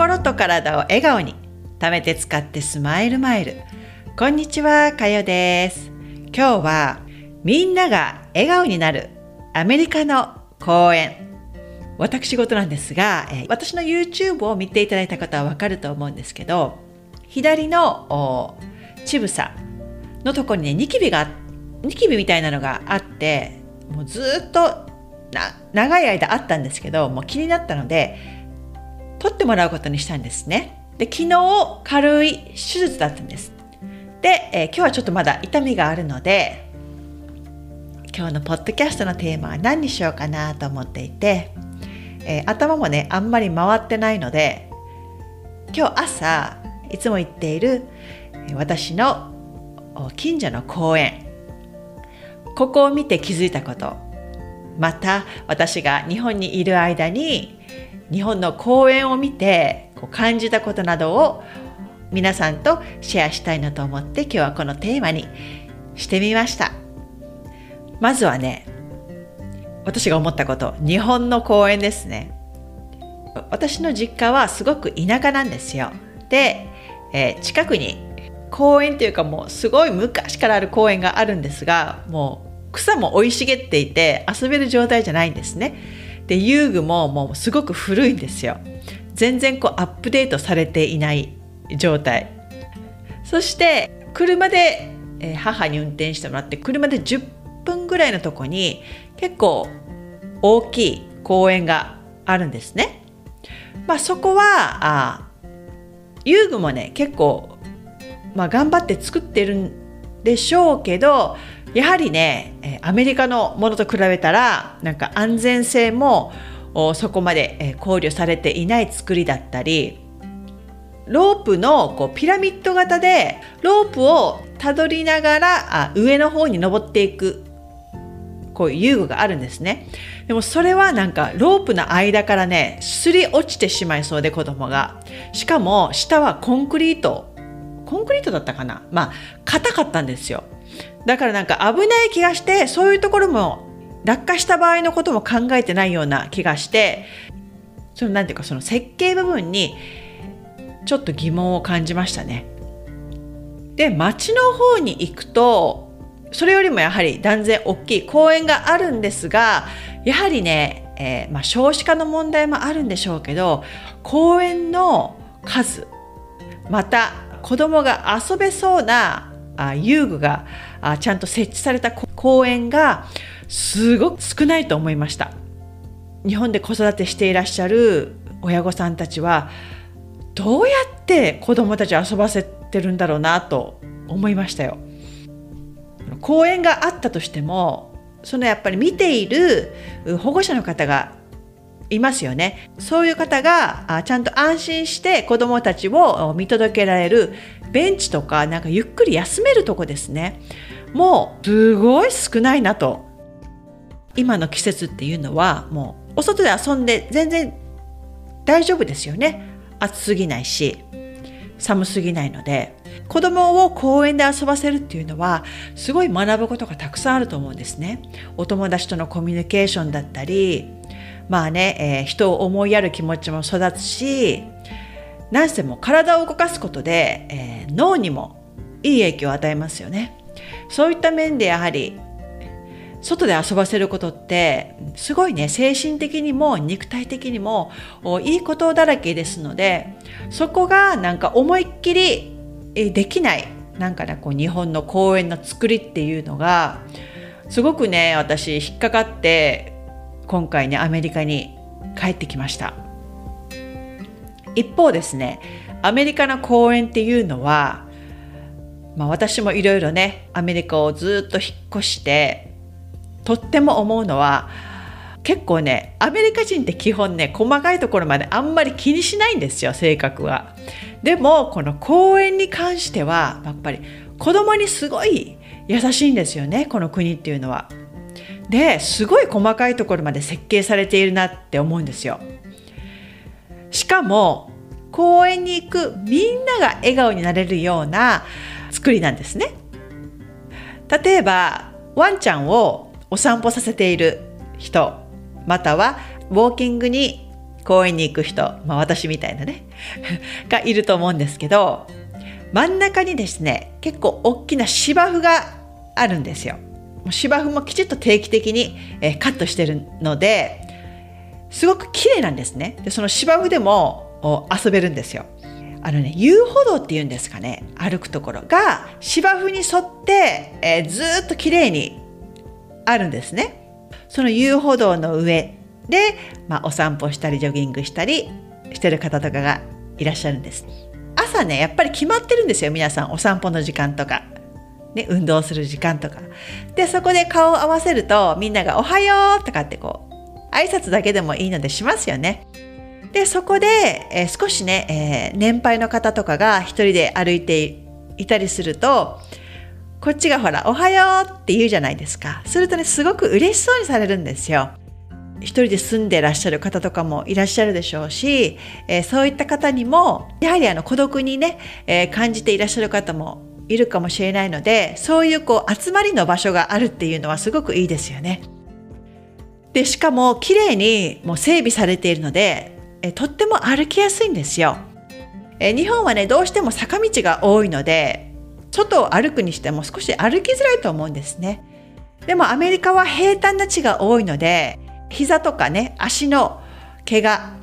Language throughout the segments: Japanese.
心と体を笑顔に貯めて使ってスマイルマイル。こんにちはかよです。今日はみんなが笑顔になるアメリカの公園私事なんですが私の YouTube を見ていただいた方はわかると思うんですけど左の乳房のところにねニキビがニキビみたいなのがあってもうずっと長い間あったんですけどもう気になったので取ってもらうことにしたんですね。で昨日軽い手術だったんです。で、えー、今日はちょっとまだ痛みがあるので今日のポッドキャストのテーマは何にしようかなと思っていて、えー、頭もねあんまり回ってないので今日朝いつも行っている私の近所の公園。ここを見て気づいたこと。また私が日本にいる間に日本の公園を見てこう感じたことなどを皆さんとシェアしたいなと思って今日はこのテーマにしてみました。まずはね私が思ったこと日本の公園ですね。私の実家はすごく田舎なんですよ。で、えー、近くに公園というかもうすごい昔からある公園があるんですがもう草も生い茂っていて遊べる状態じゃないんですね。で遊具ももうすごく古いんですよ全然こうアップデートされていない状態そして車で母に運転してもらって車で10分ぐらいのとこに結構大きい公園があるんですね。まあ、そこはあ遊具もね結構、まあ、頑張って作ってるんでしょうけどやはりねアメリカのものと比べたらなんか安全性もそこまで考慮されていない作りだったりロープのこうピラミッド型でロープをたどりながらあ上の方に登っていくこういう遊具があるんですね。でもそれはなんかロープの間からねすり落ちてしまいそうで子供が。しかも下はコンクリート。コンクリートだったかな？まあ硬かったんですよ。だからなんか危ない気がしてそういうところも落下した場合のことも考えてないような気がしてそのなんていうかその設計部分にちょっと疑問を感じましたね。で町の方に行くとそれよりもやはり断然大きい公園があるんですがやはりね、えー、まあ、少子化の問題もあるんでしょうけど公園の数また子供が遊べそうなあ遊具があちゃんと設置された公園がすごく少ないと思いました。日本で子育てしていらっしゃる親御さんたちはどうやって子供たち遊ばせてるんだろうなと思いましたよ。公園があったとしてもそのやっぱり見ている保護者の方がいますよね。そういう方がちゃんと安心して子どもたちを見届けられるベンチとかなんかゆっくり休めるとこですね。もうすごい少ないなと。今の季節っていうのはもうお外で遊んで全然大丈夫ですよね。暑すぎないし寒すぎないので。子供を公園で遊ばせるっていうのはすごい学ぶことがたくさんあると思うんですね。お友達とのコミュニケーションだったりまあね、えー、人を思いやる気持ちも育つし何せも体を動かすことで、えー、脳にもいい影響を与えますよね。そういった面でやはり外で遊ばせることってすごいね精神的にも肉体的にもいいことだらけですのでそこがなんか思いっきりできないなんかねこう日本の公園の作りっていうのがすごくね私引っかかって今回ねアメリカに帰ってきました一方ですねアメリカの公園っていうのはまあ、私もいろいろねアメリカをずっと引っ越してとっても思うのは結構ねアメリカ人って基本ね細かいところまであんまり気にしないんですよ性格は。でもこの公園に関してはやっぱり子供にすごい優しいんですよねこの国っていうのは。ですごい細かいところまで設計されているなって思うんですよ。しかも公園に行くみんなが笑顔になれるような作りなんですね。例えばワンちゃんをお散歩させている人またはウォーキングに公園に行く人、まあ、私みたいなね がいると思うんですけど真ん中にですね結構大きな芝生があるんですよ。芝生もきちっと定期的に、えカットしてるのですごく綺麗なんですね。でその芝生でも遊べるんですよ。あのね遊歩道っていうんですかね歩くところが芝生に沿って、えー、ずっと綺麗にあるんですね。その遊歩道の上で、まあ、お散歩したりジョギングしたりしてる方とかがいらっしゃるんです。朝ねやっぱり決まってるんですよ皆さんお散歩の時間とか。ね、運動する時間とか。で、そこで顔を合わせると、みんながおはようとかってこう、挨拶だけでもいいのでしますよね。で、そこで、えー、少しね、えー、年配の方とかが一人で歩いていたりすると、こっちがほら、おはようって言うじゃないですか。するとね、すごく嬉しそうにされるんですよ。一人で住んでらっしゃる方とかもいらっしゃるでしょうし、えー、そういった方にもやはりあの孤独にね、えー、感じていらっしゃる方もいるかもしれないのでそういうこう集まりの場所があるっていうのはすごくいいですよね。でしかも綺麗にもう整備されているのでえとっても歩きやすいんですよ。え日本はねどうしても坂道が多いので外を歩くにしても少し歩きづらいと思うんですね。でもアメリカは平坦な地が多いので膝とかね足の怪我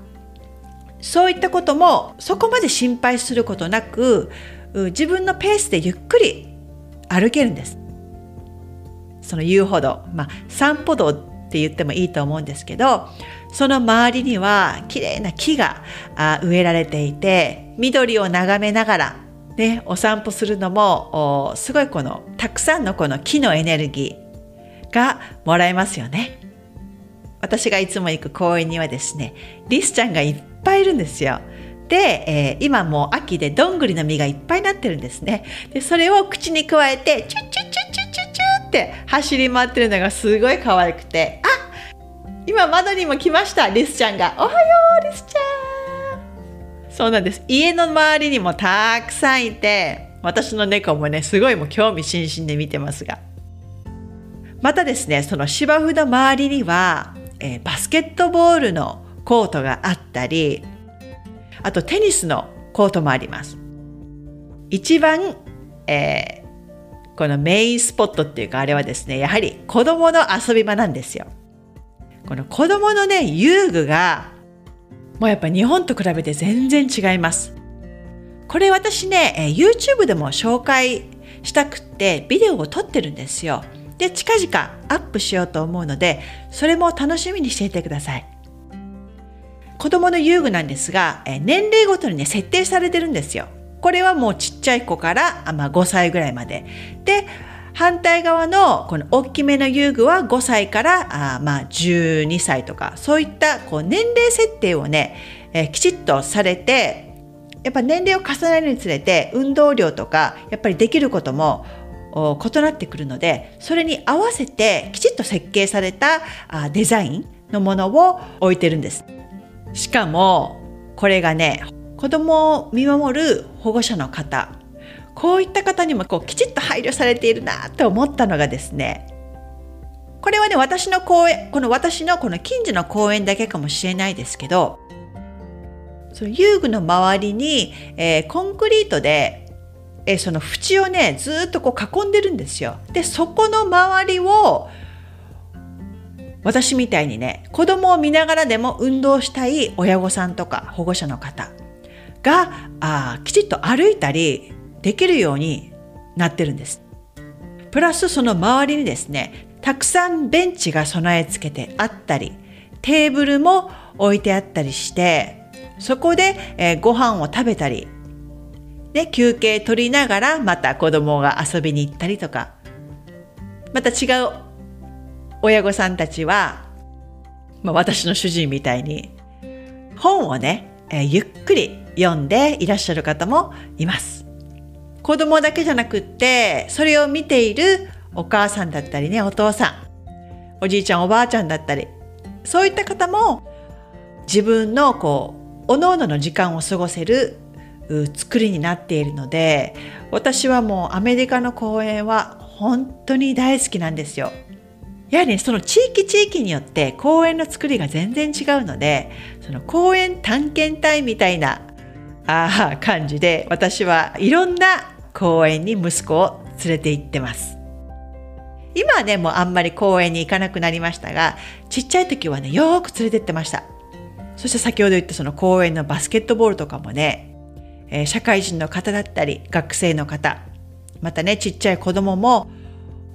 そういったこともそこまで心配することなく自分のペースでゆっくり歩けるんですその遊歩道まあ散歩道って言ってもいいと思うんですけどその周りには綺麗な木が植えられていて緑を眺めながらね、お散歩するのもすごいこのたくさんのこの木のエネルギーがもらえますよね。私がいつも行く公園にはですねリスちゃんがいっぱいいるんですよ。で、えー、今もう秋でどんぐりの実がいっぱいになってるんですね。でそれを口にくわえてチュッチュって走り回ってるのがすごい可愛くて。あ今窓にも来ましたリスちゃんが「おはようリスちゃん」そうなんです。家の周りにもたくさんいて私の猫もねすごいもう興味津々で見てますが。またですねその芝生の周りにはえー、バスケットボールのコートがあったりあとテニスのコートもあります。一番、えー、このメインスポットっていうかあれはですねやはり子供の遊び場なんですよ。この子供のね遊具がもうやっぱ日本と比べて全然違います。これ私ね、YouTube でも紹介したくってビデオを撮ってるんですよ。で近々アップしようと思うのでそれも楽しみにしていてください。子供の遊具なんですが年齢ごとにね設定されてるんですよ。これはもうちっちゃい子から、まあ、5歳ぐらいまで。で反対側のこの大きめの遊具は5歳からあまあ12歳とか。そういったこう年齢設定をね、えきちっとされてやっぱ年齢を重ねるにつれて運動量とかやっぱりできることも異なってくるのでそれに合わせてきちっと設計されたあデザインのものを置いてるんです。しかもこれがね子供を見守る保護者の方。こういった方にもこうきちっと配慮されているなと思ったのがですね。これはね私の公園この私のこの近所の公園だけかもしれないですけどその遊具の周りに、えー、コンクリートでえその縁をねずっとこう囲んでるんですよ。でそこの周りを私みたいにね子供を見ながらでも運動したい親御さんとか保護者の方。があきちっと歩いたりできるようになってるんです。プラスその周りにですねたくさんベンチが備え付けてあったりテーブルも置いてあったりしてそこで、えー、ご飯を食べたりで休憩取りながらまた子供が遊びに行ったりとかまた違う親御さんたちは、まあ、私の主人みたいに本をね、えー、ゆっくり読んでいらっしゃる方もいます。子供だけじゃなくってそれを見ているお母さんだったりねお父さんおじいちゃんおばあちゃんだったりそういった方も自分のこうおのおのの時間を過ごせる作りになっているので私はもうアメリカの公園は本当に大好きなんですよ。やはり、ね、その地域地域によって公園の作りが全然違うのでその公園探検隊みたいなあ感じで私はいろんな公園に息子を連れて行ってます。今はねもうあんまり公園に行かなくなりましたがちっちゃい時はねよく連れてってました。そして先ほど言ったその公園のバスケットボールとかもね、えー、社会人の方だったり学生の方またねちっちゃい子供も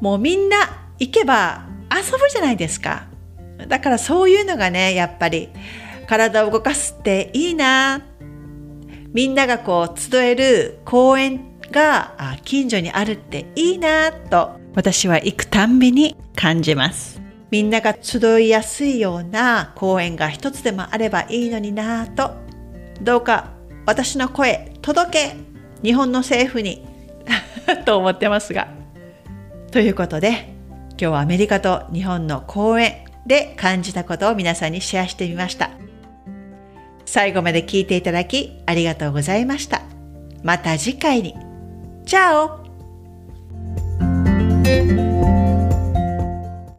もうみんな行けば遊ぶじゃないですか。だからそういうのがね、やっぱり体を動かすっていいな。みんながこう集える公園が近所にあるっていいなと私は行くたんびに感じます。みんなが集いやすいような公園が一つでもあればいいのになと。どうか私の声届け日本の政府に と思ってますが。ということで今日はアメリカと日本の公園で感じたことを皆さんにシェアしてみました。最後まで聞いていただきありがとうございました。また次回に。チャオ